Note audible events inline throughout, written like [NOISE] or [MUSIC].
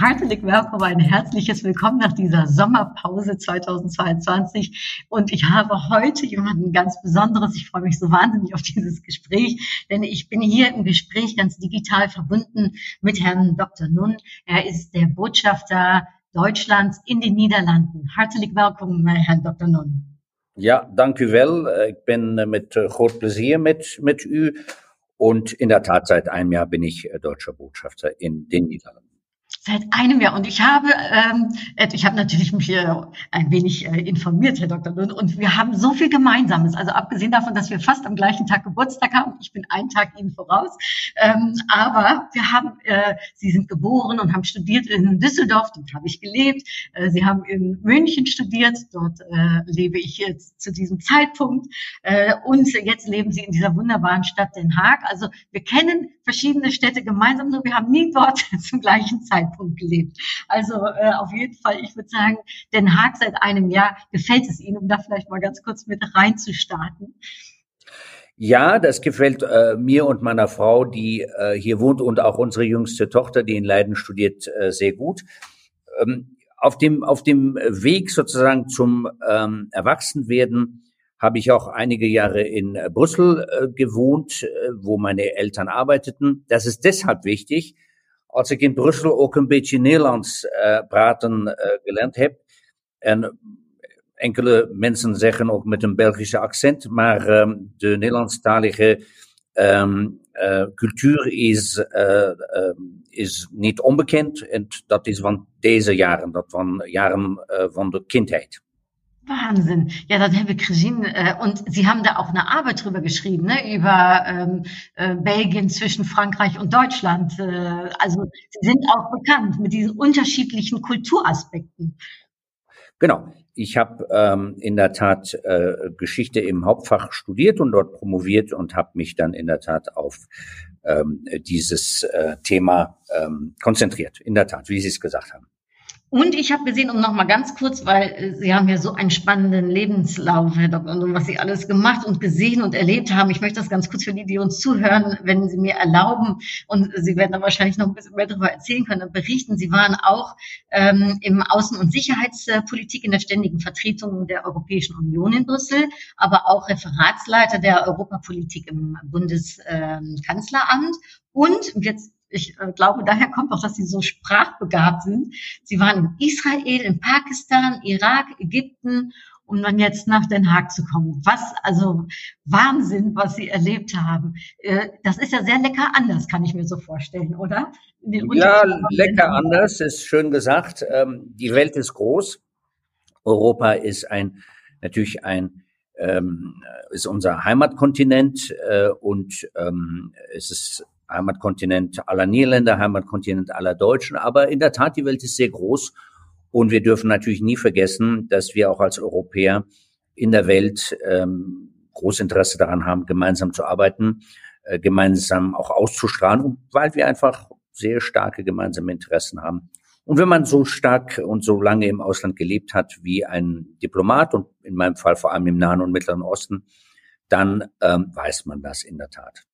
Herzlich willkommen, ein herzliches Willkommen nach dieser Sommerpause 2022. Und ich habe heute jemanden ganz Besonderes. Ich freue mich so wahnsinnig auf dieses Gespräch, denn ich bin hier im Gespräch ganz digital verbunden mit Herrn Dr. Nunn. Er ist der Botschafter Deutschlands in den Niederlanden. Herzlich willkommen, Herr Dr. Nunn. Ja, dank u wel. Ik ben met groot plezier met, met u. Und in der Tat, seit einem Jahr bin ich deutscher Botschafter in den Niederlanden. Seit einem Jahr. Und ich habe, ähm, ich habe natürlich mich hier ein wenig äh, informiert, Herr Dr. Lund, und wir haben so viel Gemeinsames. Also abgesehen davon, dass wir fast am gleichen Tag Geburtstag haben, ich bin einen Tag Ihnen voraus, ähm, aber wir haben, äh, Sie sind geboren und haben studiert in Düsseldorf, dort habe ich gelebt. Äh, Sie haben in München studiert, dort äh, lebe ich jetzt zu diesem Zeitpunkt. Äh, und jetzt leben Sie in dieser wunderbaren Stadt Den Haag. Also wir kennen verschiedene Städte gemeinsam, nur wir haben nie dort [LAUGHS] zum gleichen Zeitpunkt Zeitpunkt gelebt. Also äh, auf jeden Fall, ich würde sagen, Den Haag seit einem Jahr gefällt es Ihnen, um da vielleicht mal ganz kurz mit reinzustarten. Ja, das gefällt äh, mir und meiner Frau, die äh, hier wohnt und auch unsere jüngste Tochter, die in Leiden studiert, äh, sehr gut. Ähm, auf dem auf dem Weg sozusagen zum ähm, Erwachsenwerden habe ich auch einige Jahre in äh, Brüssel äh, gewohnt, äh, wo meine Eltern arbeiteten. Das ist deshalb wichtig, als ik in Brussel ook een beetje Nederlands uh, praten uh, gelernt heb. En enkele mensen zeggen ook met een Belgische accent, maar um, de Nederlandstalige um, uh, cultuur is, is niet onbekend. En dat is van deze jaren, dat van jaren van de kindheid. Wahnsinn. Ja, das habe ich gesehen. Äh, und Sie haben da auch eine Arbeit drüber geschrieben, ne? über ähm, äh, Belgien zwischen Frankreich und Deutschland. Äh, also Sie sind auch bekannt mit diesen unterschiedlichen Kulturaspekten. Genau. Ich habe ähm, in der Tat äh, Geschichte im Hauptfach studiert und dort promoviert und habe mich dann in der Tat auf ähm, dieses äh, Thema ähm, konzentriert. In der Tat, wie Sie es gesagt haben. Und ich habe gesehen, um noch mal ganz kurz, weil äh, Sie haben ja so einen spannenden Lebenslauf, Herr Dr. Und was Sie alles gemacht und gesehen und erlebt haben. Ich möchte das ganz kurz für die, die uns zuhören, wenn Sie mir erlauben. Und Sie werden da wahrscheinlich noch ein bisschen mehr darüber erzählen können und berichten. Sie waren auch ähm, im Außen- und Sicherheitspolitik in der ständigen Vertretung der Europäischen Union in Brüssel, aber auch Referatsleiter der Europapolitik im Bundeskanzleramt. Und jetzt ich äh, glaube, daher kommt auch, dass sie so sprachbegabt sind. Sie waren in Israel, in Pakistan, Irak, Ägypten, um dann jetzt nach Den Haag zu kommen. Was, also Wahnsinn, was sie erlebt haben. Äh, das ist ja sehr lecker anders, kann ich mir so vorstellen, oder? Ja, lecker anders, ist schön gesagt. Ähm, die Welt ist groß. Europa ist ein, natürlich ein, ähm, ist unser Heimatkontinent äh, und ähm, es ist Heimatkontinent aller Niederländer, Heimatkontinent aller Deutschen. Aber in der Tat, die Welt ist sehr groß. Und wir dürfen natürlich nie vergessen, dass wir auch als Europäer in der Welt ähm, großes Interesse daran haben, gemeinsam zu arbeiten, äh, gemeinsam auch auszustrahlen, weil wir einfach sehr starke gemeinsame Interessen haben. Und wenn man so stark und so lange im Ausland gelebt hat wie ein Diplomat und in meinem Fall vor allem im Nahen und Mittleren Osten, dann ähm, weiß man das in der Tat.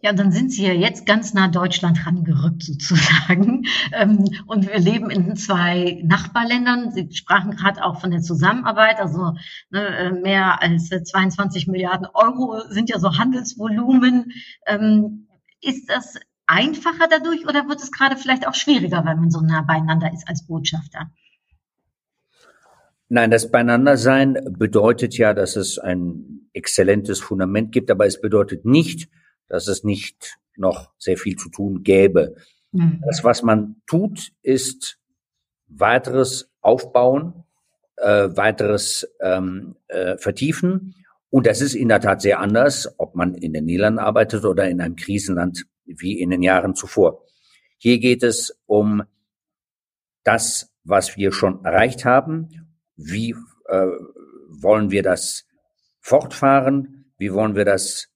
Ja, dann sind Sie ja jetzt ganz nah Deutschland rangerückt sozusagen. [LAUGHS] Ähm, und wir leben in zwei Nachbarländern. Sie sprachen gerade auch von der Zusammenarbeit. Also ne, äh, mehr als 22 Milliarden Euro sind ja so Handelsvolumen. Ähm, ist das einfacher dadurch oder wird es gerade vielleicht auch schwieriger, weil man so nah beieinander ist als Botschafter? Nein, das Beieinandersein bedeutet ja, dass es ein exzellentes Fundament gibt, aber es bedeutet nicht, dass es nicht noch sehr viel zu tun gäbe. Mhm. Das, was man tut, ist weiteres Aufbauen, äh, weiteres ähm, äh, Vertiefen. Und das ist in der Tat sehr anders, ob man in den Niederlanden arbeitet oder in einem Krisenland wie in den Jahren zuvor. Hier geht es um das, was wir schon erreicht haben. Wie äh, wollen wir das fortfahren? Wie wollen wir das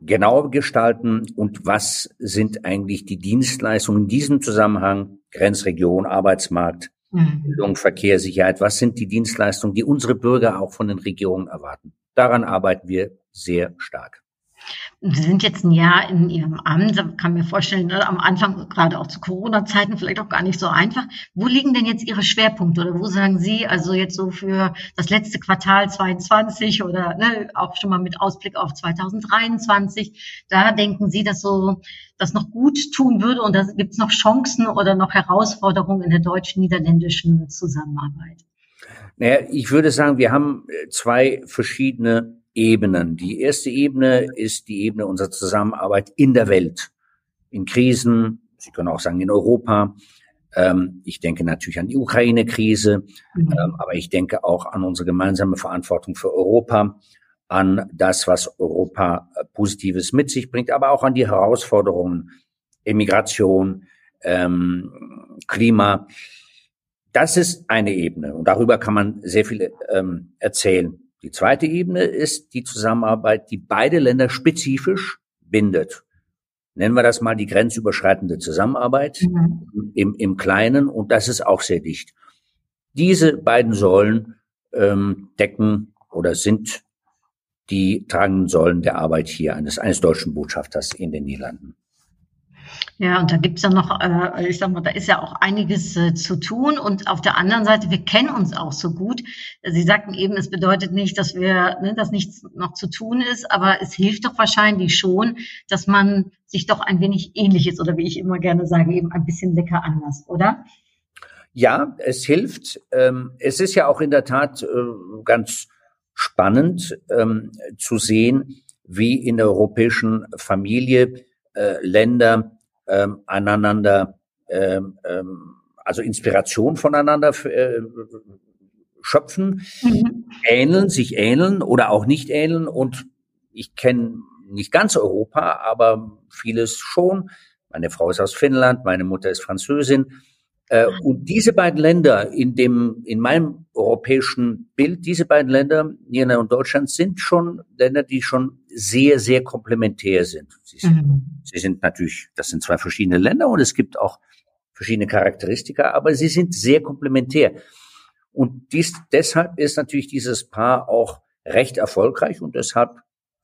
genauer gestalten und was sind eigentlich die Dienstleistungen in diesem Zusammenhang, Grenzregion, Arbeitsmarkt, mhm. Bildung, Verkehr, Sicherheit, was sind die Dienstleistungen, die unsere Bürger auch von den Regierungen erwarten. Daran arbeiten wir sehr stark. Sie sind jetzt ein Jahr in Ihrem Amt, kann mir vorstellen, ne, am Anfang, gerade auch zu Corona-Zeiten, vielleicht auch gar nicht so einfach. Wo liegen denn jetzt Ihre Schwerpunkte oder wo sagen Sie, also jetzt so für das letzte Quartal 22 oder ne, auch schon mal mit Ausblick auf 2023, da denken Sie, dass so das noch gut tun würde und da gibt es noch Chancen oder noch Herausforderungen in der deutsch-niederländischen Zusammenarbeit? Naja, ich würde sagen, wir haben zwei verschiedene Ebenen. Die erste Ebene ist die Ebene unserer Zusammenarbeit in der Welt, in Krisen, Sie können auch sagen in Europa. Ähm, ich denke natürlich an die Ukraine-Krise, mhm. ähm, aber ich denke auch an unsere gemeinsame Verantwortung für Europa, an das, was Europa äh, Positives mit sich bringt, aber auch an die Herausforderungen Immigration, ähm, Klima. Das ist eine Ebene und darüber kann man sehr viel ähm, erzählen. Die zweite Ebene ist die Zusammenarbeit, die beide Länder spezifisch bindet. Nennen wir das mal die grenzüberschreitende Zusammenarbeit mhm. im, im Kleinen und das ist auch sehr dicht. Diese beiden Säulen ähm, decken oder sind die tragenden Säulen der Arbeit hier eines, eines deutschen Botschafters in den Niederlanden. Ja, und da gibt's ja noch, äh, ich sag mal, da ist ja auch einiges äh, zu tun. Und auf der anderen Seite, wir kennen uns auch so gut. Sie sagten eben, es bedeutet nicht, dass wir, ne, dass nichts noch zu tun ist, aber es hilft doch wahrscheinlich schon, dass man sich doch ein wenig ähnlich ist oder wie ich immer gerne sage, eben ein bisschen lecker anders, oder? Ja, es hilft. Ähm, es ist ja auch in der Tat äh, ganz spannend ähm, zu sehen, wie in der europäischen Familie äh, Länder ähm, aneinander, ähm, ähm, also Inspiration voneinander äh, schöpfen, mhm. ähneln, sich ähneln oder auch nicht ähneln. Und ich kenne nicht ganz Europa, aber vieles schon. Meine Frau ist aus Finnland, meine Mutter ist Französin. Äh, und diese beiden Länder in dem, in meinem europäischen Bild, diese beiden Länder, Niederlande und Deutschland, sind schon Länder, die schon sehr, sehr komplementär sind. Sie sind, mhm. sie sind natürlich, das sind zwei verschiedene Länder und es gibt auch verschiedene Charakteristika, aber sie sind sehr komplementär. Und dies, deshalb ist natürlich dieses Paar auch recht erfolgreich und deshalb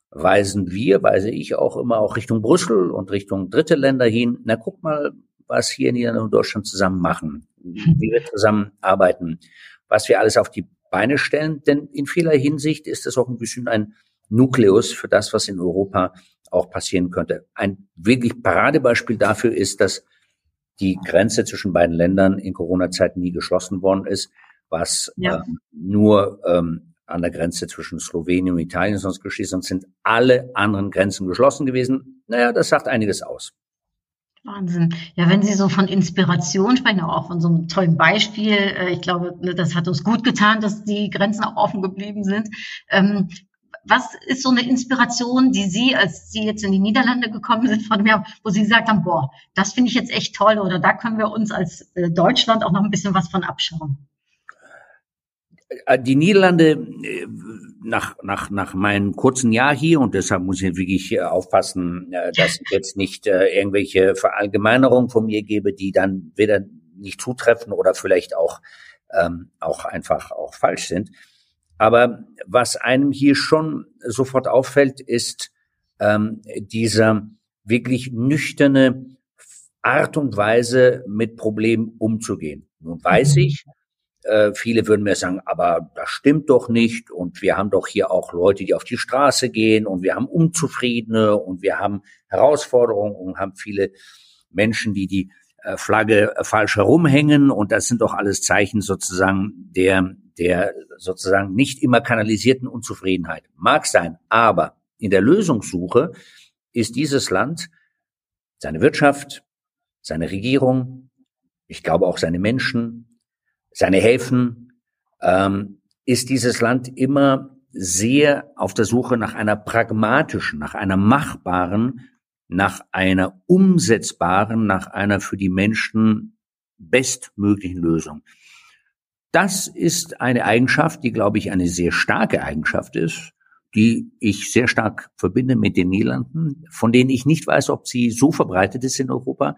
weisen wir, weise ich auch immer auch Richtung Brüssel und Richtung dritte Länder hin. Na, guck mal, was hier in Niederlande und Deutschland zusammen machen, wie wir zusammen arbeiten, was wir alles auf die Beine stellen. Denn in vieler Hinsicht ist es auch ein bisschen ein Nukleus für das, was in Europa auch passieren könnte. Ein wirklich Paradebeispiel dafür ist, dass die Grenze zwischen beiden Ländern in Corona-Zeiten nie geschlossen worden ist, was ja. ähm, nur ähm, an der Grenze zwischen Slowenien und Italien sonst geschieht, sonst sind alle anderen Grenzen geschlossen gewesen. Naja, das sagt einiges aus. Wahnsinn. Ja, wenn Sie so von Inspiration sprechen, auch von so einem tollen Beispiel, äh, ich glaube, ne, das hat uns gut getan, dass die Grenzen auch offen geblieben sind. Ähm, was ist so eine Inspiration, die Sie, als Sie jetzt in die Niederlande gekommen sind, von mir, wo Sie gesagt haben, boah, das finde ich jetzt echt toll oder da können wir uns als äh, Deutschland auch noch ein bisschen was von abschauen? Äh, die Niederlande, äh, nach, nach, nach meinem kurzen Jahr hier, und deshalb muss ich wirklich aufpassen, dass ich jetzt nicht irgendwelche Verallgemeinerungen von mir gebe, die dann weder nicht zutreffen oder vielleicht auch, ähm, auch einfach auch falsch sind. Aber was einem hier schon sofort auffällt, ist ähm, dieser wirklich nüchterne Art und Weise, mit Problemen umzugehen. Nun weiß mhm. ich, äh, viele würden mir sagen, aber das stimmt doch nicht. Und wir haben doch hier auch Leute, die auf die Straße gehen. Und wir haben Unzufriedene. Und wir haben Herausforderungen und haben viele Menschen, die die äh, Flagge falsch herumhängen. Und das sind doch alles Zeichen sozusagen der der sozusagen nicht immer kanalisierten Unzufriedenheit. Mag sein, aber in der Lösungssuche ist dieses Land, seine Wirtschaft, seine Regierung, ich glaube auch seine Menschen, seine Häfen, ähm, ist dieses Land immer sehr auf der Suche nach einer pragmatischen, nach einer machbaren, nach einer umsetzbaren, nach einer für die Menschen bestmöglichen Lösung. Das ist eine Eigenschaft, die, glaube ich, eine sehr starke Eigenschaft ist, die ich sehr stark verbinde mit den Niederlanden, von denen ich nicht weiß, ob sie so verbreitet ist in Europa.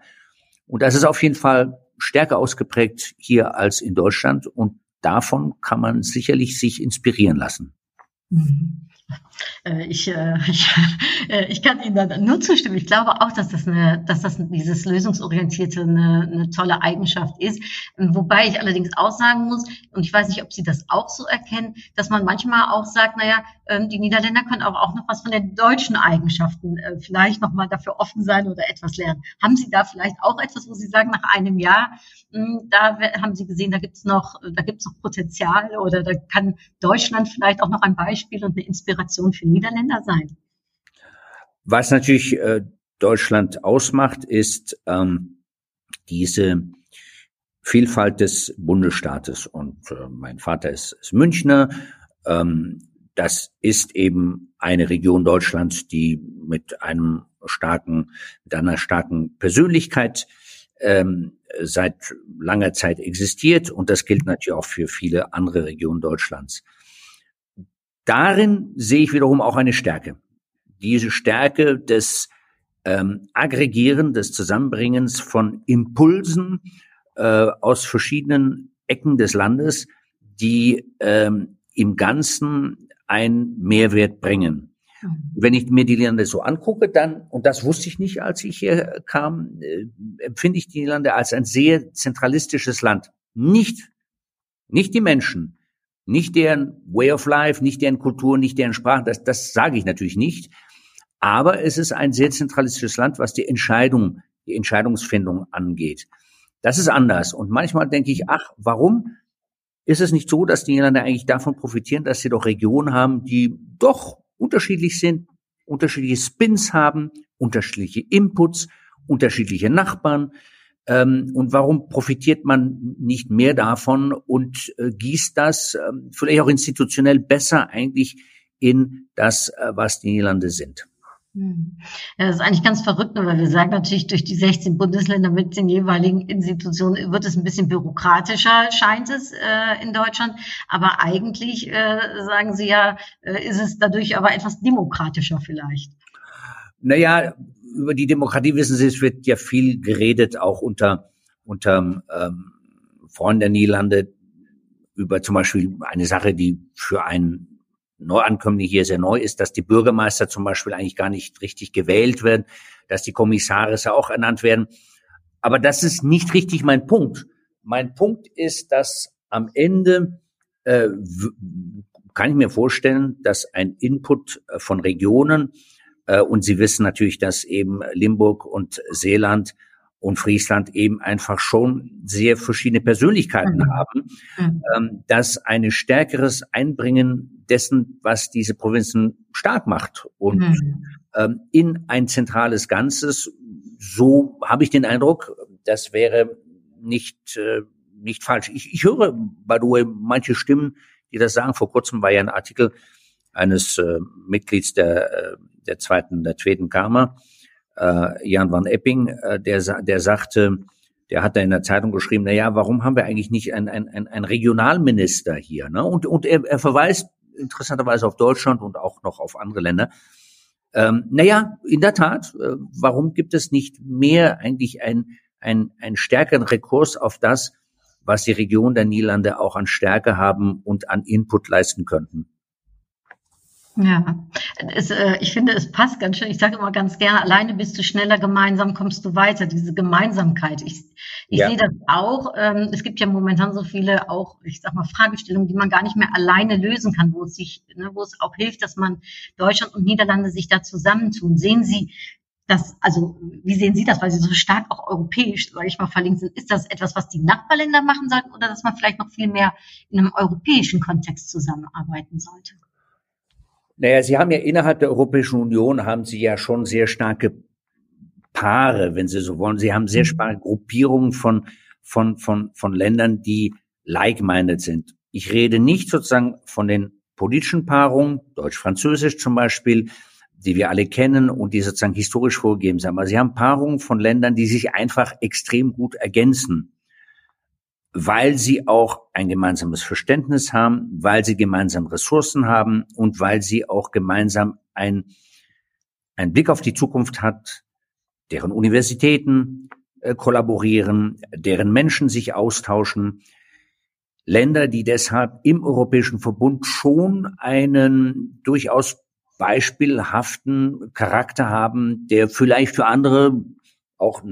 Und das ist auf jeden Fall stärker ausgeprägt hier als in Deutschland. Und davon kann man sicherlich sich inspirieren lassen. Mhm. Äh, ich, äh, [LAUGHS] ich, äh, ich kann Ihnen nur zustimmen. Ich glaube auch, dass das, eine, dass das dieses lösungsorientierte eine, eine tolle Eigenschaft ist. Wobei ich allerdings auch sagen muss, und ich weiß nicht, ob Sie das auch so erkennen, dass man manchmal auch sagt, naja, ähm, die Niederländer können auch, auch noch was von den deutschen Eigenschaften vielleicht nochmal dafür offen sein oder etwas lernen. Haben Sie da vielleicht auch etwas, wo Sie sagen, nach einem Jahr, hm, da haben Sie gesehen, da gibt's noch, da gibt's noch Potenzial oder da kann Deutschland vielleicht auch noch ein Beispiel und eine Inspiration für Niederländer sein? Was natürlich äh, Deutschland ausmacht, ist ähm, diese Vielfalt des Bundesstaates. Und äh, mein Vater ist, ist Münchner. Ähm, das ist eben eine Region Deutschlands, die mit einem starken, mit einer starken Persönlichkeit ähm, seit langer Zeit existiert. Und das gilt natürlich auch für viele andere Regionen Deutschlands. Darin sehe ich wiederum auch eine Stärke. Diese Stärke des ähm, Aggregieren, des Zusammenbringens von Impulsen äh, aus verschiedenen Ecken des Landes, die ähm, im Ganzen einen Mehrwert bringen. Mhm. Wenn ich mir die Länder so angucke, dann, und das wusste ich nicht, als ich hier kam, äh, empfinde ich die Länder als ein sehr zentralistisches Land. Nicht, nicht die Menschen, nicht deren Way of Life, nicht deren Kultur, nicht deren Sprache, das, das sage ich natürlich nicht. Aber es ist ein sehr zentralistisches Land, was die Entscheidung, die Entscheidungsfindung angeht. Das ist anders. Und manchmal denke ich, ach, warum ist es nicht so, dass die Niederlande eigentlich davon profitieren, dass sie doch Regionen haben, die doch unterschiedlich sind, unterschiedliche Spins haben, unterschiedliche Inputs, unterschiedliche Nachbarn, ähm, und warum profitiert man nicht mehr davon und äh, gießt das äh, vielleicht auch institutionell besser eigentlich in das, äh, was die Niederlande sind? Hm. Ja, das ist eigentlich ganz verrückt, weil wir sagen natürlich, durch die 16 Bundesländer mit den jeweiligen Institutionen wird es ein bisschen bürokratischer, scheint es äh, in Deutschland. Aber eigentlich, äh, sagen Sie ja, äh, ist es dadurch aber etwas demokratischer vielleicht. Naja, über die Demokratie wissen Sie, es wird ja viel geredet, auch unter, unter ähm, Freunden der Niederlande, über zum Beispiel eine Sache, die für einen Neuankömmling hier sehr neu ist, dass die Bürgermeister zum Beispiel eigentlich gar nicht richtig gewählt werden, dass die Kommissare auch ernannt werden. Aber das ist nicht richtig mein Punkt. Mein Punkt ist, dass am Ende äh, kann ich mir vorstellen, dass ein Input äh, von Regionen und Sie wissen natürlich, dass eben Limburg und Seeland und Friesland eben einfach schon sehr verschiedene Persönlichkeiten mhm. haben, mhm. Ähm, dass eine stärkeres Einbringen dessen, was diese Provinzen stark macht und mhm. ähm, in ein zentrales Ganzes, so habe ich den Eindruck, das wäre nicht, äh, nicht falsch. Ich, ich höre, by the way, manche Stimmen, die das sagen. Vor kurzem war ja ein Artikel eines äh, Mitglieds der, äh, der zweiten, der zweiten Kammer, äh, Jan van Epping, äh, der, der sagte, der hat da in der Zeitung geschrieben, na ja, warum haben wir eigentlich nicht einen ein, ein Regionalminister hier? Ne? Und, und er, er verweist interessanterweise auf Deutschland und auch noch auf andere Länder. Ähm, naja, in der Tat, äh, warum gibt es nicht mehr eigentlich ein, ein, ein stärkeren Rekurs auf das, was die Region der Niederlande auch an Stärke haben und an Input leisten könnten? Ja, es, äh, ich finde, es passt ganz schön. Ich sage immer ganz gerne, alleine bist du schneller, gemeinsam kommst du weiter. Diese Gemeinsamkeit. Ich, ich ja. sehe das auch. Ähm, es gibt ja momentan so viele auch, ich sag mal, Fragestellungen, die man gar nicht mehr alleine lösen kann, wo es sich, ne, wo es auch hilft, dass man Deutschland und Niederlande sich da zusammentun. Sehen Sie das, also wie sehen Sie das, weil Sie so stark auch europäisch, sage ich mal, verlinkt sind? Ist das etwas, was die Nachbarländer machen sollten oder dass man vielleicht noch viel mehr in einem europäischen Kontext zusammenarbeiten sollte? Naja, Sie haben ja innerhalb der Europäischen Union haben Sie ja schon sehr starke Paare, wenn Sie so wollen. Sie haben sehr mhm. starke Gruppierungen von, von, von, von Ländern, die like-minded sind. Ich rede nicht sozusagen von den politischen Paarungen, Deutsch-Französisch zum Beispiel, die wir alle kennen und die sozusagen historisch vorgegeben sind. Aber Sie haben Paarungen von Ländern, die sich einfach extrem gut ergänzen. Weil sie auch ein gemeinsames Verständnis haben, weil sie gemeinsam Ressourcen haben und weil sie auch gemeinsam ein, einen Blick auf die Zukunft hat, deren Universitäten äh, kollaborieren, deren Menschen sich austauschen. Länder, die deshalb im Europäischen Verbund schon einen durchaus beispielhaften Charakter haben, der vielleicht für andere auch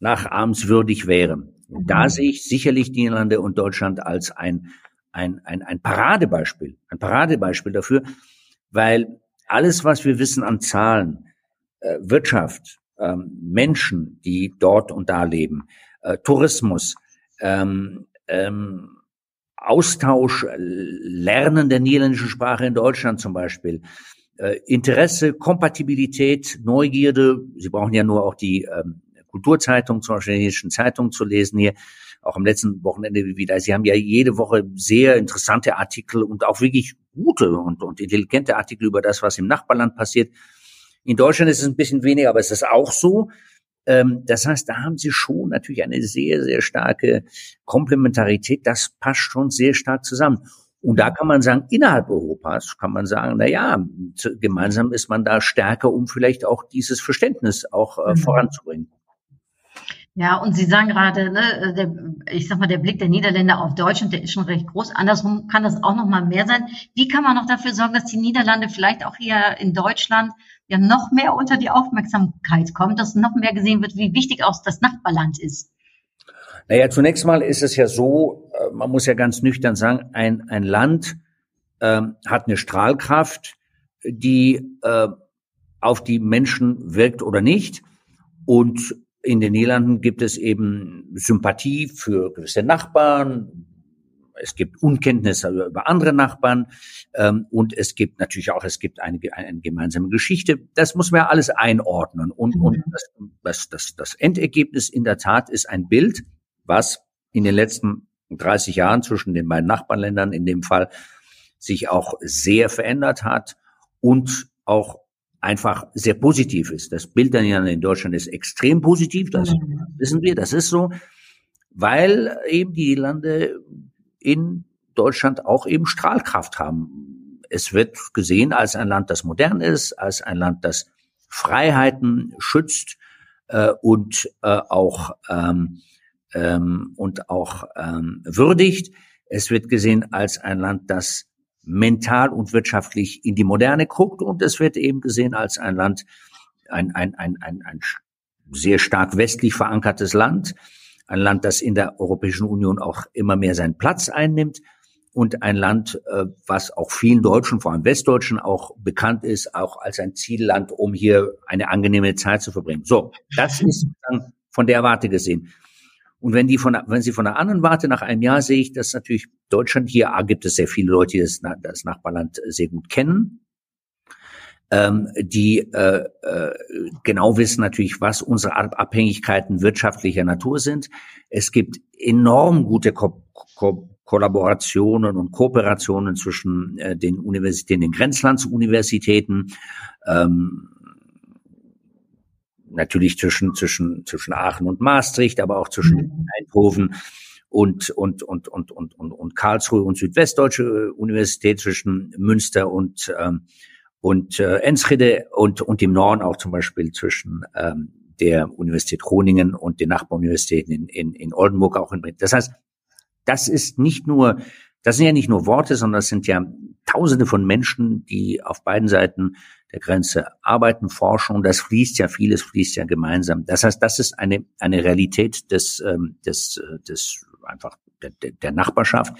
nachahmenswürdig wäre. Da mhm. sehe ich sicherlich die Niederlande und Deutschland als ein, ein, ein, ein Paradebeispiel, ein Paradebeispiel dafür, weil alles, was wir wissen an Zahlen, äh, Wirtschaft, ähm, Menschen, die dort und da leben, äh, Tourismus, ähm, ähm, Austausch, Lernen der niederländischen Sprache in Deutschland zum Beispiel, äh, Interesse, Kompatibilität, Neugierde. Sie brauchen ja nur auch die ähm, Kulturzeitung, zum Beispiel die Zeitung zu lesen hier, auch am letzten Wochenende wieder. Sie haben ja jede Woche sehr interessante Artikel und auch wirklich gute und, und intelligente Artikel über das, was im Nachbarland passiert. In Deutschland ist es ein bisschen weniger, aber es ist auch so. Ähm, das heißt, da haben sie schon natürlich eine sehr, sehr starke Komplementarität. Das passt schon sehr stark zusammen. Und da kann man sagen, innerhalb Europas kann man sagen, na ja, gemeinsam ist man da stärker, um vielleicht auch dieses Verständnis auch äh, mhm. voranzubringen. Ja, und Sie sagen gerade, ne, der, ich sag mal, der Blick der Niederländer auf Deutschland, der ist schon recht groß. Andersrum kann das auch noch mal mehr sein. Wie kann man noch dafür sorgen, dass die Niederlande vielleicht auch hier in Deutschland ja noch mehr unter die Aufmerksamkeit kommt, dass noch mehr gesehen wird, wie wichtig auch das Nachbarland ist? Naja, zunächst mal ist es ja so, äh, man muss ja ganz nüchtern sagen, ein, ein Land ähm, hat eine Strahlkraft, die äh, auf die Menschen wirkt oder nicht. Und in den Niederlanden gibt es eben Sympathie für gewisse Nachbarn. Es gibt Unkenntnis über andere Nachbarn ähm, und es gibt natürlich auch es gibt eine, eine gemeinsame Geschichte. Das muss man ja alles einordnen und, und mhm. das, das, das, das Endergebnis in der Tat ist ein Bild, was in den letzten 30 Jahren zwischen den beiden Nachbarländern in dem Fall sich auch sehr verändert hat und auch einfach sehr positiv ist. Das Bild dann in Deutschland ist extrem positiv, das mhm. wissen wir, das ist so, weil eben die Lande in Deutschland auch eben Strahlkraft haben. Es wird gesehen als ein Land, das modern ist, als ein Land, das Freiheiten schützt äh, und äh, auch ähm, ähm, und auch ähm, würdigt. Es wird gesehen als ein Land, das mental und wirtschaftlich in die Moderne guckt und es wird eben gesehen als ein Land, ein, ein, ein, ein, ein sehr stark westlich verankertes Land, ein Land, das in der Europäischen Union auch immer mehr seinen Platz einnimmt und ein Land, äh, was auch vielen Deutschen, vor allem Westdeutschen, auch bekannt ist, auch als ein Zielland, um hier eine angenehme Zeit zu verbringen. So, das ist von der Warte gesehen. Und wenn die von, wenn Sie von der anderen Warte nach einem Jahr sehe ich, dass natürlich Deutschland hier A, gibt es sehr viele Leute, die das, das Nachbarland sehr gut kennen, ähm, die äh, äh, genau wissen natürlich, was unsere Abhängigkeiten wirtschaftlicher Natur sind. Es gibt enorm gute Ko Ko Kollaborationen und Kooperationen zwischen äh, den Universitäten, den Grenzlandsuniversitäten. Ähm, natürlich zwischen, zwischen, zwischen Aachen und Maastricht, aber auch zwischen mhm. Eindhoven und, und, und, und, und, und, und Karlsruhe und Südwestdeutsche Universität zwischen Münster und, ähm, und äh, Enschede und, und im Norden auch zum Beispiel zwischen ähm, der Universität Groningen und den Nachbaruniversitäten in, in, in Oldenburg, auch in Bremen. Das heißt, das ist nicht nur, das sind ja nicht nur Worte, sondern das sind ja Tausende von Menschen, die auf beiden Seiten der Grenze arbeiten, forschen und das fließt ja, vieles fließt ja gemeinsam. Das heißt, das ist eine, eine Realität des, ähm, des, äh, des einfach der, der Nachbarschaft,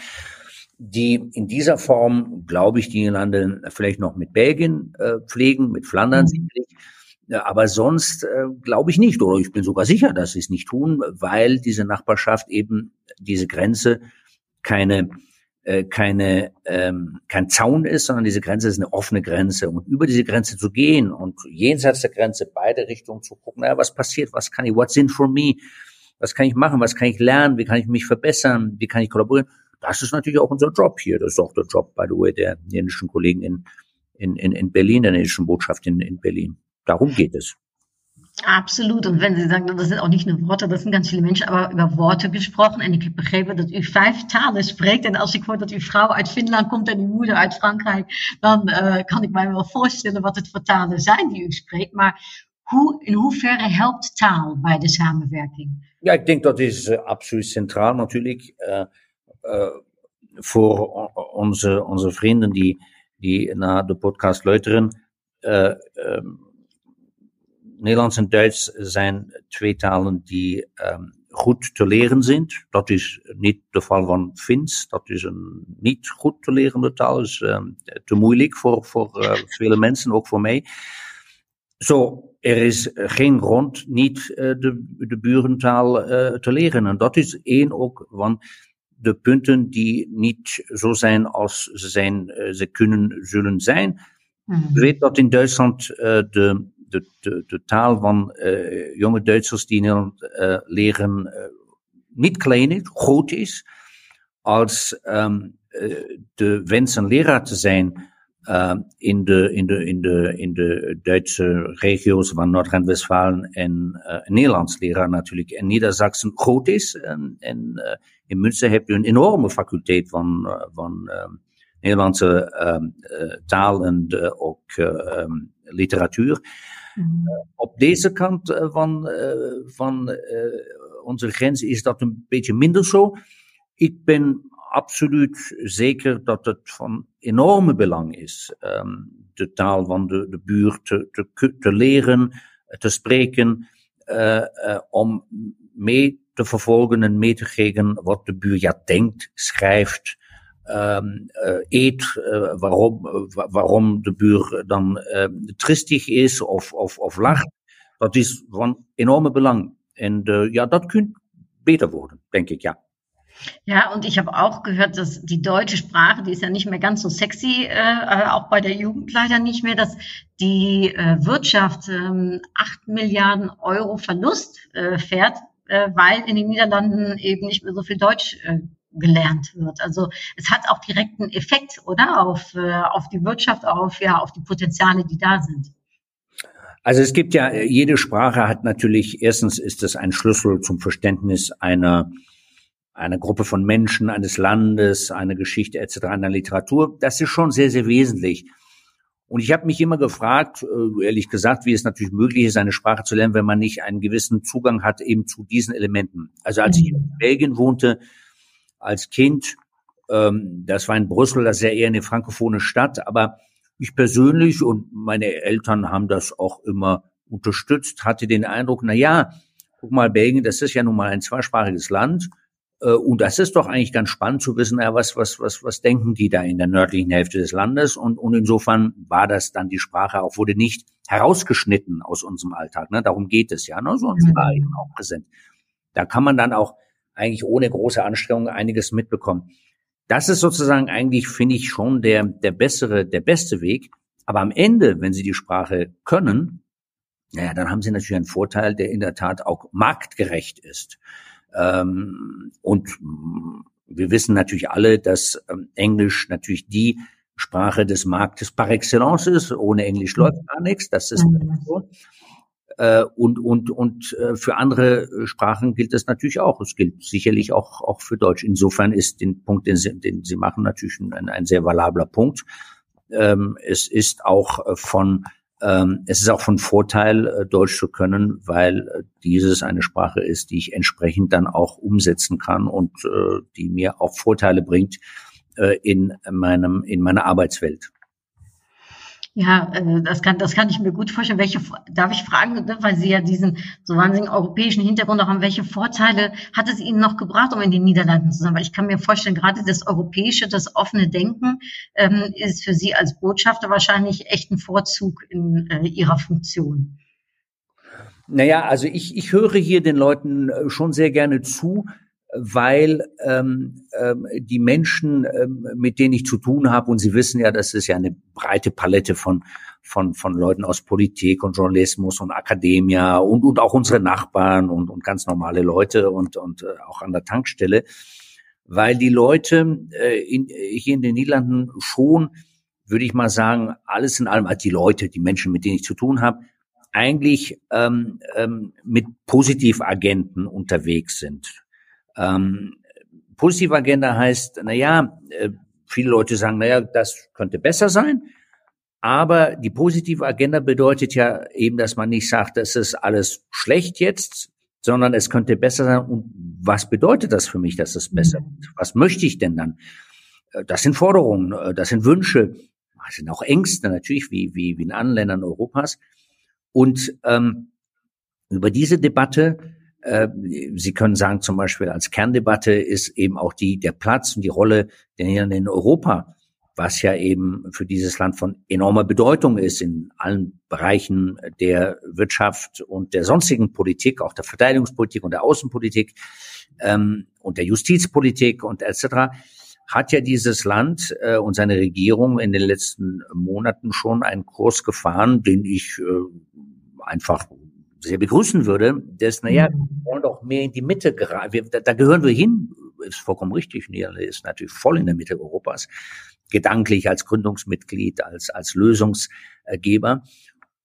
die in dieser Form, glaube ich, die Niederlande vielleicht noch mit Belgien äh, pflegen, mit Flandern mhm. sicherlich. Aber sonst äh, glaube ich nicht, oder ich bin sogar sicher, dass sie es nicht tun, weil diese Nachbarschaft eben diese Grenze keine äh, keine ähm, kein Zaun ist, sondern diese Grenze ist eine offene Grenze. Und über diese Grenze zu gehen und jenseits der Grenze beide Richtungen zu gucken, naja, was passiert, was kann ich, what's in for me, was kann ich machen, was kann ich lernen, wie kann ich mich verbessern, wie kann ich kollaborieren. Das ist natürlich auch unser Job hier. Das ist auch der Job, by the way, der dänischen Kollegen in, in, in, in Berlin, der dänischen Botschaft in, in Berlin. Darum geht es. Absoluut. Und wenn Sie sagen, das sind auch nicht nur Worte, dat zijn ganz viele Menschen, aber über Worte gesprochen. En ik heb begrepen dat u vijf talen spreekt. En als ik hoor dat uw vrouw uit Finland komt en uw moeder uit Frankrijk, dan uh, kan ik mij wel voorstellen wat het voor talen zijn die u spreekt. Maar hoe, in hoeverre helpt taal bij de samenwerking? Ja, ik denk dat is uh, absoluut centraal natuurlijk. Uh, voor onze, onze vrienden die, die naar de podcast luisteren. Um, Nederlands en Duits zijn twee talen die um, goed te leren zijn. Dat is niet de geval van Fins. Dat is een niet goed te lerende taal. Dat is um, te moeilijk voor, voor uh, vele mensen, ook voor mij. Zo, er is geen grond niet uh, de, de burentaal uh, te leren. En dat is één ook van de punten die niet zo zijn als ze, zijn, ze kunnen zullen zijn. Mm -hmm. Je weet dat in Duitsland de de, de, taal van uh, jonge Duitsers die in Nederland uh, leren uh, niet klein is, groot is. Als um, de wens een leraar te zijn in, de, in, de, in, de, in de Duitse regio's van Noord-Rijn-Westfalen en Nederlands leraar natuurlijk en Niedersachsen groot is. En, in Münster heb je een enorme faculteit van, van Nederlandse um, taal en ook um, literatuur. Mm. op deze kant uh, van, uh, van onze grens is dat een beetje minder zo. Ik ben absoluut zeker dat het van enorme belang is um, de taal van de, de buurt te, te, te leren, te spreken, om mee te vervolgen en mee te geven wat de buurt ja denkt, schrijft, ähm, äh, eet, äh, warum, warum de buur dan äh, tristig is of, of, of lacht. Dat is van enorme Belang. En uh, ja, dat kunt beter worden, denke ich, ja. Ja, und ich habe auch gehört, dass die deutsche Sprache, die ist ja nicht mehr ganz so sexy, äh, auch bei der Jugend leider nicht mehr, dass die äh, Wirtschaft äh, 8 Milliarden Euro Verlust äh, fährt, äh, weil in den Niederlanden eben nicht mehr so viel Deutsch äh, gelernt wird. Also es hat auch direkten Effekt, oder? Auf, äh, auf die Wirtschaft, auf, ja, auf die Potenziale, die da sind. Also es gibt ja, jede Sprache hat natürlich, erstens ist es ein Schlüssel zum Verständnis einer, einer Gruppe von Menschen, eines Landes, einer Geschichte etc., einer Literatur. Das ist schon sehr, sehr wesentlich. Und ich habe mich immer gefragt, äh, ehrlich gesagt, wie es natürlich möglich ist, eine Sprache zu lernen, wenn man nicht einen gewissen Zugang hat eben zu diesen Elementen. Also als ich in Belgien wohnte, als Kind. Ähm, das war in Brüssel, das ist ja eher eine frankophone Stadt, aber ich persönlich und meine Eltern haben das auch immer unterstützt, hatte den Eindruck, na ja, guck mal, Belgien, das ist ja nun mal ein zweisprachiges Land. Äh, und das ist doch eigentlich ganz spannend zu wissen, ja, was, was, was, was denken die da in der nördlichen Hälfte des Landes? Und, und insofern war das dann die Sprache auch, wurde nicht herausgeschnitten aus unserem Alltag. Ne? Darum geht es ja, ne? sonst war eben auch präsent. Da kann man dann auch eigentlich ohne große Anstrengung einiges mitbekommen. Das ist sozusagen eigentlich, finde ich, schon der, der bessere, der beste Weg. Aber am Ende, wenn Sie die Sprache können, naja, dann haben Sie natürlich einen Vorteil, der in der Tat auch marktgerecht ist. Ähm, und wir wissen natürlich alle, dass ähm, Englisch natürlich die Sprache des Marktes par excellence ist. Ohne Englisch läuft gar nichts. Das ist mhm. so. Äh, und und, und äh, für andere Sprachen gilt das natürlich auch. Es gilt sicherlich auch, auch für Deutsch. Insofern ist den Punkt, den Sie, den Sie machen, natürlich ein, ein sehr valabler Punkt. Ähm, es ist auch von ähm, es ist auch von Vorteil, äh, Deutsch zu können, weil dieses eine Sprache ist, die ich entsprechend dann auch umsetzen kann und äh, die mir auch Vorteile bringt äh, in meinem in meiner Arbeitswelt. Ja, äh, das kann, das kann ich mir gut vorstellen. Welche, darf ich fragen, ne, weil Sie ja diesen so wahnsinnigen europäischen Hintergrund haben, welche Vorteile hat es Ihnen noch gebracht, um in den Niederlanden zu sein? Weil ich kann mir vorstellen, gerade das europäische, das offene Denken ähm, ist für Sie als Botschafter wahrscheinlich echt ein Vorzug in äh, Ihrer Funktion. Naja, also ich, ich höre hier den Leuten äh, schon sehr gerne zu, weil ähm, ähm, die Menschen, ähm, mit denen ich zu tun habe, und Sie wissen ja, das ist ja eine breite Palette von von von Leuten aus Politik und Journalismus und Akademia und und auch unsere Nachbarn und und ganz normale Leute und und äh, auch an der Tankstelle, weil die Leute äh, in, hier in den Niederlanden schon, würde ich mal sagen, alles in allem, also die Leute, die Menschen, mit denen ich zu tun habe, eigentlich ähm, ähm, mit Positivagenten unterwegs sind. Ähm, Positivagenda heißt, na ja, äh, viele Leute sagen, na ja, das könnte besser sein. Aber die positive Agenda bedeutet ja eben, dass man nicht sagt, das ist alles schlecht jetzt, sondern es könnte besser sein. Und was bedeutet das für mich, dass es besser wird? Mhm. Was möchte ich denn dann? Äh, das sind Forderungen, äh, das sind Wünsche, das sind auch Ängste natürlich, wie, wie, wie in anderen Ländern Europas. Und ähm, über diese Debatte, Sie können sagen zum Beispiel als Kerndebatte ist eben auch die der Platz und die Rolle der Niederlande in Europa was ja eben für dieses Land von enormer Bedeutung ist in allen Bereichen der Wirtschaft und der sonstigen Politik, auch der Verteidigungspolitik und der Außenpolitik ähm, und der Justizpolitik und etc., hat ja dieses Land äh, und seine Regierung in den letzten Monaten schon einen Kurs gefahren, den ich äh, einfach sehr begrüßen würde, dass, naja, mhm. wir wollen doch mehr in die Mitte geraten. Da, da gehören wir hin, ist vollkommen richtig. Niederlande ist natürlich voll in der Mitte Europas gedanklich als Gründungsmitglied, als, als Lösungsgeber.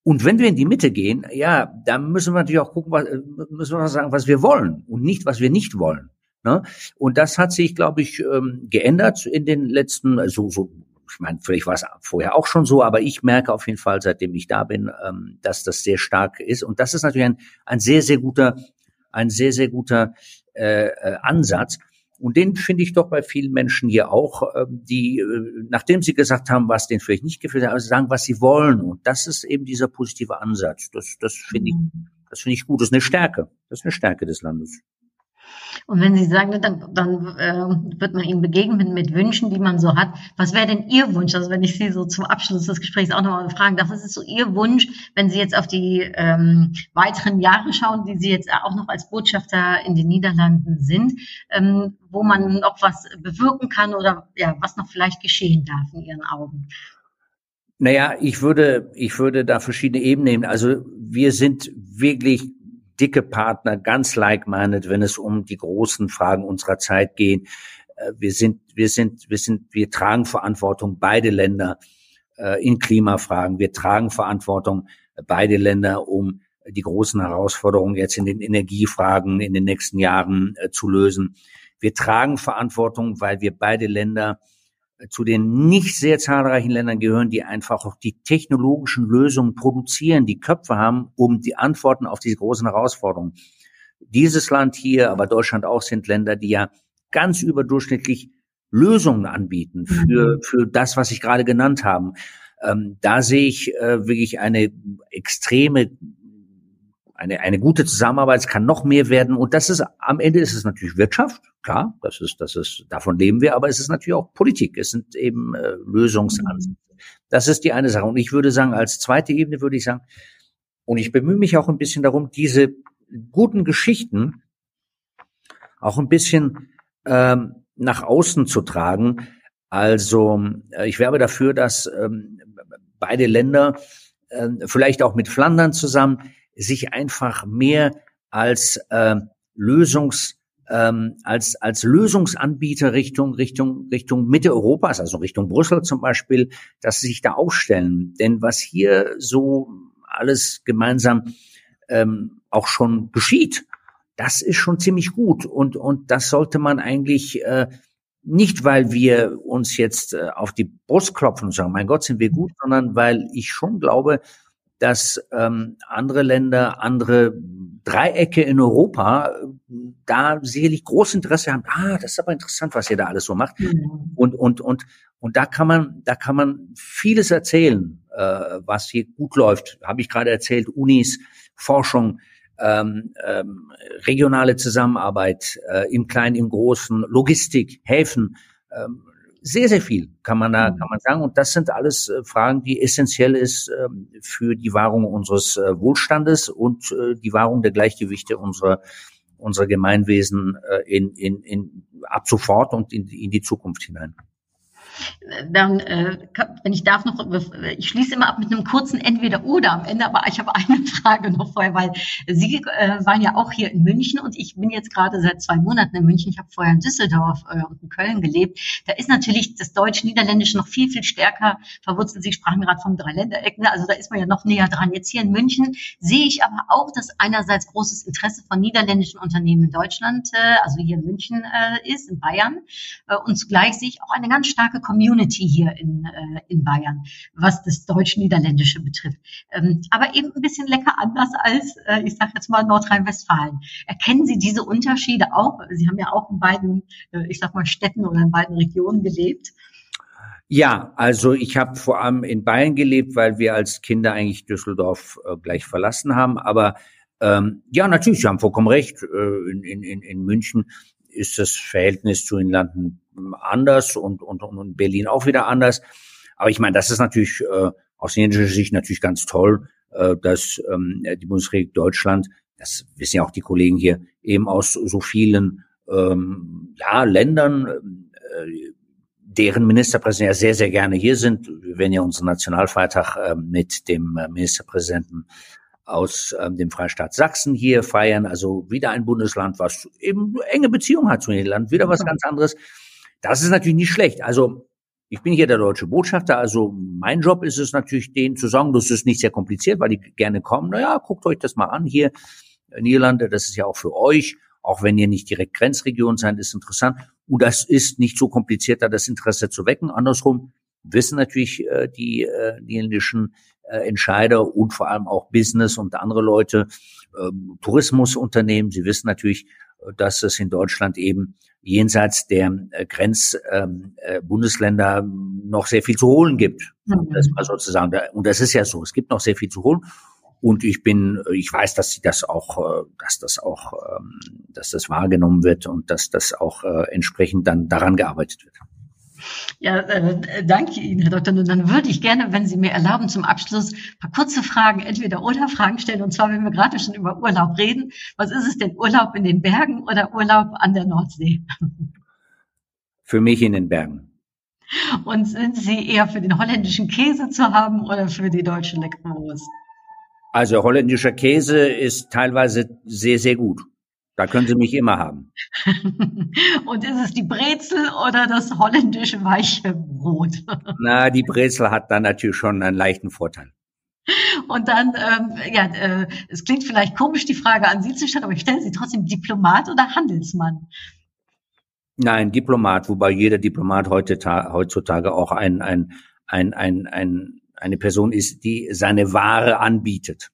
Und wenn wir in die Mitte gehen, ja, dann müssen wir natürlich auch gucken, was, müssen wir sagen, was wir wollen und nicht, was wir nicht wollen. Ne? Und das hat sich, glaube ich, ähm, geändert in den letzten, so, so, ich meine, vielleicht war es vorher auch schon so, aber ich merke auf jeden Fall, seitdem ich da bin, ähm, dass das sehr stark ist. Und das ist natürlich ein, ein sehr, sehr guter, ein sehr, sehr guter äh, äh Ansatz. Und den finde ich doch bei vielen Menschen hier auch, ähm, die, äh, nachdem sie gesagt haben, was denen vielleicht nicht gefällt, also sagen, was sie wollen. Und das ist eben dieser positive Ansatz. Das, das finde ich, mhm. das finde ich gut. Das ist eine Stärke. Das ist eine Stärke des Landes. Und wenn Sie sagen, dann, dann äh, wird man Ihnen begegnen mit, Wünschen, die man so hat. Was wäre denn Ihr Wunsch? Also wenn ich Sie so zum Abschluss des Gesprächs auch nochmal fragen darf, was ist so Ihr Wunsch, wenn Sie jetzt auf die ähm, weiteren Jahre schauen, die Sie jetzt auch noch als Botschafter in den Niederlanden sind, ähm, wo man noch was bewirken kann oder ja, was noch vielleicht geschehen darf in Ihren Augen? Naja, ich würde, ich würde da verschiedene Ebenen nehmen. Also wir sind wirklich dicke Partner, ganz like-minded, wenn es um die großen Fragen unserer Zeit geht. Äh, wir sind, wir sind, wir sind, wir tragen Verantwortung, beide Länder äh, in Klimafragen. Wir tragen Verantwortung, beide Länder, um die großen Herausforderungen jetzt in den Energiefragen in den nächsten Jahren äh, zu lösen. Wir tragen Verantwortung, weil wir beide Länder zu den nicht sehr zahlreichen Ländern gehören, die einfach auch die technologischen Lösungen produzieren, die Köpfe haben, um die Antworten auf diese großen Herausforderungen. Dieses Land hier, aber Deutschland auch, sind Länder, die ja ganz überdurchschnittlich Lösungen anbieten für, mhm. für das, was ich gerade genannt habe. Ähm, da sehe ich äh, wirklich eine extreme eine, eine gute Zusammenarbeit, es kann noch mehr werden. Und das ist, am Ende ist es natürlich Wirtschaft, klar, das ist, das ist, davon leben wir, aber es ist natürlich auch Politik. Es sind eben äh, Lösungsansätze. Das ist die eine Sache. Und ich würde sagen, als zweite Ebene würde ich sagen, und ich bemühe mich auch ein bisschen darum, diese guten Geschichten auch ein bisschen ähm, nach außen zu tragen. Also äh, ich werbe dafür, dass ähm, beide Länder, äh, vielleicht auch mit Flandern zusammen, sich einfach mehr als äh, Lösungs ähm, als als Lösungsanbieter Richtung Richtung Richtung Mitte Europas, also Richtung Brüssel zum Beispiel, dass sie sich da aufstellen. Denn was hier so alles gemeinsam ähm, auch schon geschieht, das ist schon ziemlich gut und und das sollte man eigentlich äh, nicht, weil wir uns jetzt äh, auf die Brust klopfen und sagen, mein Gott, sind wir gut, sondern weil ich schon glaube, dass ähm, andere Länder, andere Dreiecke in Europa da sicherlich großes Interesse haben. Ah, das ist aber interessant, was ihr da alles so macht. Mhm. Und und und und da kann man da kann man vieles erzählen, äh, was hier gut läuft. Habe ich gerade erzählt, Unis, Forschung, ähm, ähm, regionale Zusammenarbeit äh, im Kleinen, im Großen, Logistik, Häfen. Ähm, sehr, sehr viel kann man da, mhm. kann man sagen. Und das sind alles äh, Fragen, die essentiell ist ähm, für die Wahrung unseres äh, Wohlstandes und äh, die Wahrung der Gleichgewichte unserer, unserer Gemeinwesen in, in, in, ab sofort und in, in die Zukunft hinein. Dann, äh, wenn ich darf noch, ich schließe immer ab mit einem kurzen Entweder-Oder am Ende, aber ich habe eine [LAUGHS] Frage noch vorher, weil Sie äh, waren ja auch hier in München und ich bin jetzt gerade seit zwei Monaten in München. Ich habe vorher in Düsseldorf äh, und in Köln gelebt. Da ist natürlich das Deutsch-Niederländische noch viel, viel stärker verwurzelt. Sie sprachen gerade vom Dreiländereck, ne? also da ist man ja noch näher dran. Jetzt hier in München sehe ich aber auch, dass einerseits großes Interesse von niederländischen Unternehmen in Deutschland, äh, also hier in München äh, ist, in Bayern. Äh, und zugleich sehe ich auch eine ganz starke Community hier in, äh, in Bayern, was das Deutsch-Niederländische betrifft. Ähm, aber eben ein bisschen lecker anders als, äh, ich sage jetzt mal, Nordrhein-Westfalen. Erkennen Sie diese Unterschiede auch? Sie haben ja auch in beiden, äh, ich sag mal, Städten oder in beiden Regionen gelebt. Ja, also ich habe vor allem in Bayern gelebt, weil wir als Kinder eigentlich Düsseldorf äh, gleich verlassen haben. Aber ähm, ja, natürlich, Sie haben vollkommen recht. Äh, in, in, in München ist das Verhältnis zu den Landen anders und, und, und Berlin auch wieder anders. Aber ich meine, das ist natürlich äh, aus indischer Sicht natürlich ganz toll, äh, dass ähm, die Bundesrepublik Deutschland, das wissen ja auch die Kollegen hier, eben aus so vielen ähm, ja, Ländern, äh, deren Ministerpräsidenten ja sehr, sehr gerne hier sind. Wir werden ja unseren Nationalfeiertag äh, mit dem äh, Ministerpräsidenten aus ähm, dem Freistaat Sachsen hier feiern. Also wieder ein Bundesland, was eben enge Beziehungen hat zu Niederland, wieder was ganz anderes. Das ist natürlich nicht schlecht. Also ich bin hier der deutsche Botschafter, also mein Job ist es natürlich, denen zu sagen, das ist nicht sehr kompliziert, weil die gerne kommen. Naja, guckt euch das mal an hier. Niederlande, das ist ja auch für euch, auch wenn ihr nicht direkt Grenzregion seid, ist interessant. Und das ist nicht so kompliziert, da das Interesse zu wecken. Andersrum wissen natürlich äh, die äh, niederländischen äh, Entscheider und vor allem auch Business und andere Leute, äh, Tourismusunternehmen, sie wissen natürlich, dass es in Deutschland eben jenseits der äh, Grenzbundesländer ähm, äh, noch sehr viel zu holen gibt. Mhm. Das mal sozusagen. Und das ist ja so. Es gibt noch sehr viel zu holen. Und ich bin, ich weiß, dass sie das auch, äh, dass das auch, ähm, dass das wahrgenommen wird und dass das auch äh, entsprechend dann daran gearbeitet wird. Ja, äh, danke Ihnen, Herr Dr. Und dann würde ich gerne, wenn Sie mir erlauben, zum Abschluss ein paar kurze Fragen, entweder oder Fragen stellen. Und zwar, wenn wir gerade schon über Urlaub reden, was ist es denn, Urlaub in den Bergen oder Urlaub an der Nordsee? [LAUGHS] Für mich in den Bergen. Und sind Sie eher für den holländischen Käse zu haben oder für die deutsche Leckerwurst? Also holländischer Käse ist teilweise sehr, sehr gut. Da können Sie mich immer haben. [LAUGHS] Und ist es die Brezel oder das holländische weiche Brot? [LAUGHS] Na, die Brezel hat dann natürlich schon einen leichten Vorteil. Und dann, ähm, ja, äh, es klingt vielleicht komisch, die Frage an Sie zu stellen, aber ich stelle Sie trotzdem Diplomat oder Handelsmann? Nein, Diplomat, wobei jeder Diplomat heute, heutzutage auch ein, ein, ein, ein, ein, eine Person ist, die seine Ware anbietet.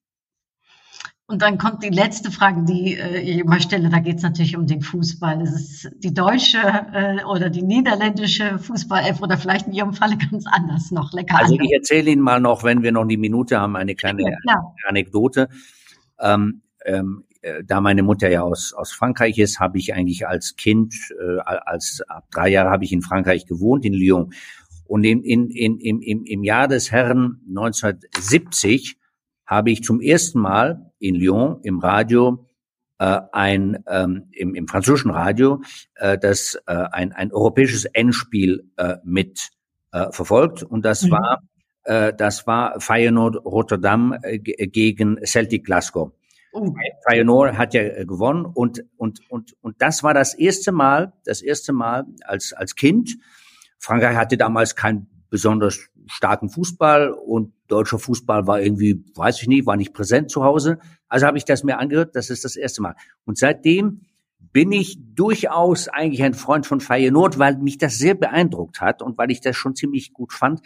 Und dann kommt die letzte Frage, die äh, ich immer stelle. Da geht es natürlich um den Fußball. Ist es die deutsche äh, oder die niederländische Fußball-F oder vielleicht in Ihrem Falle ganz anders noch lecker? Also anders. ich erzähle Ihnen mal noch, wenn wir noch die Minute haben, eine kleine ja, Anekdote. Ähm, ähm, äh, da meine Mutter ja aus, aus Frankreich ist, habe ich eigentlich als Kind, äh, als ab drei Jahre habe ich in Frankreich gewohnt, in Lyon. Und in, in, in, im, im, im Jahr des Herrn 1970 habe ich zum ersten Mal in Lyon im Radio äh, ein ähm, im, im französischen Radio äh, das äh, ein, ein europäisches Endspiel äh, mit äh, verfolgt und das mhm. war äh, das war Feyenoord Rotterdam äh, gegen Celtic Glasgow. Oh. Feyenoord hat ja äh, gewonnen und und und und das war das erste Mal, das erste Mal als als Kind. Frankreich hatte damals kein besonders starken Fußball und deutscher Fußball war irgendwie, weiß ich nicht, war nicht präsent zu Hause. Also habe ich das mir angehört, das ist das erste Mal. Und seitdem bin ich durchaus eigentlich ein Freund von Feyenoord, weil mich das sehr beeindruckt hat und weil ich das schon ziemlich gut fand.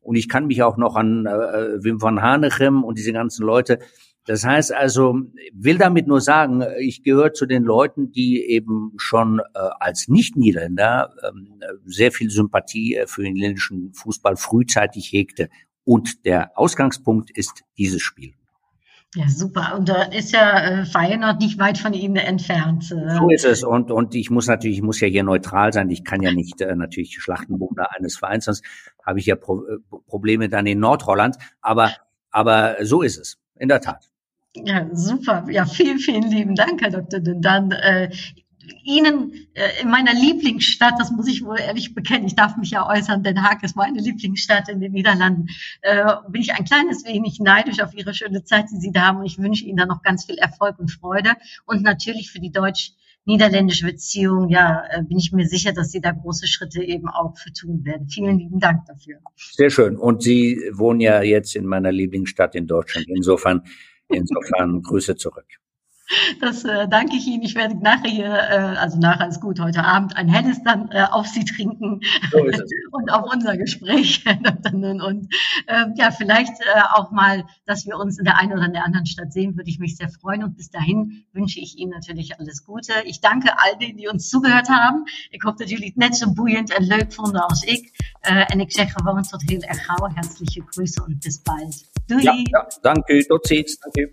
Und ich kann mich auch noch an äh, Wim van Hanegem und diese ganzen Leute das heißt also, will damit nur sagen, ich gehöre zu den Leuten, die eben schon äh, als Nicht-Niederländer äh, sehr viel Sympathie äh, für den niederländischen Fußball frühzeitig hegte. Und der Ausgangspunkt ist dieses Spiel. Ja, super. Und da ist ja äh, Feyenoord nicht weit von Ihnen entfernt. Äh. So ist es. Und, und ich muss natürlich, ich muss ja hier neutral sein. Ich kann ja nicht äh, natürlich Schlachtenbunker eines Vereins, sonst habe ich ja Pro äh, Probleme dann in Nordholland. Aber, aber so ist es. In der Tat. Ja, super. Ja, vielen, vielen lieben Dank, Herr Dr. Dann äh, Ihnen äh, in meiner Lieblingsstadt, das muss ich wohl ehrlich bekennen, ich darf mich ja äußern, Den Haag ist meine Lieblingsstadt in den Niederlanden, äh, bin ich ein kleines wenig neidisch auf Ihre schöne Zeit, die Sie da haben. Und ich wünsche Ihnen da noch ganz viel Erfolg und Freude. Und natürlich für die deutsch-niederländische Beziehung, ja, äh, bin ich mir sicher, dass Sie da große Schritte eben auch für tun werden. Vielen lieben Dank dafür. Sehr schön. Und Sie wohnen ja jetzt in meiner Lieblingsstadt in Deutschland. Insofern, insofern Grüße zurück. Das äh, danke ich Ihnen. Ich werde nachher hier, äh, also nachher ist gut, heute Abend ein helles dann äh, auf Sie trinken so [LAUGHS] und auf unser Gespräch. [LAUGHS] und äh, ja, vielleicht äh, auch mal, dass wir uns in der einen oder in der anderen Stadt sehen, würde ich mich sehr freuen. Und bis dahin wünsche ich Ihnen natürlich alles Gute. Ich danke all denen, die uns zugehört haben. Ich hoffe, dat jullie het net zo boeiend en leuk vonden als ik. Uh, en ik zeg gewoon tot heel erg gauw. Herzliche Grüße und bis bald. Doei. Ja, ja, danke. Tot ziens. Danke.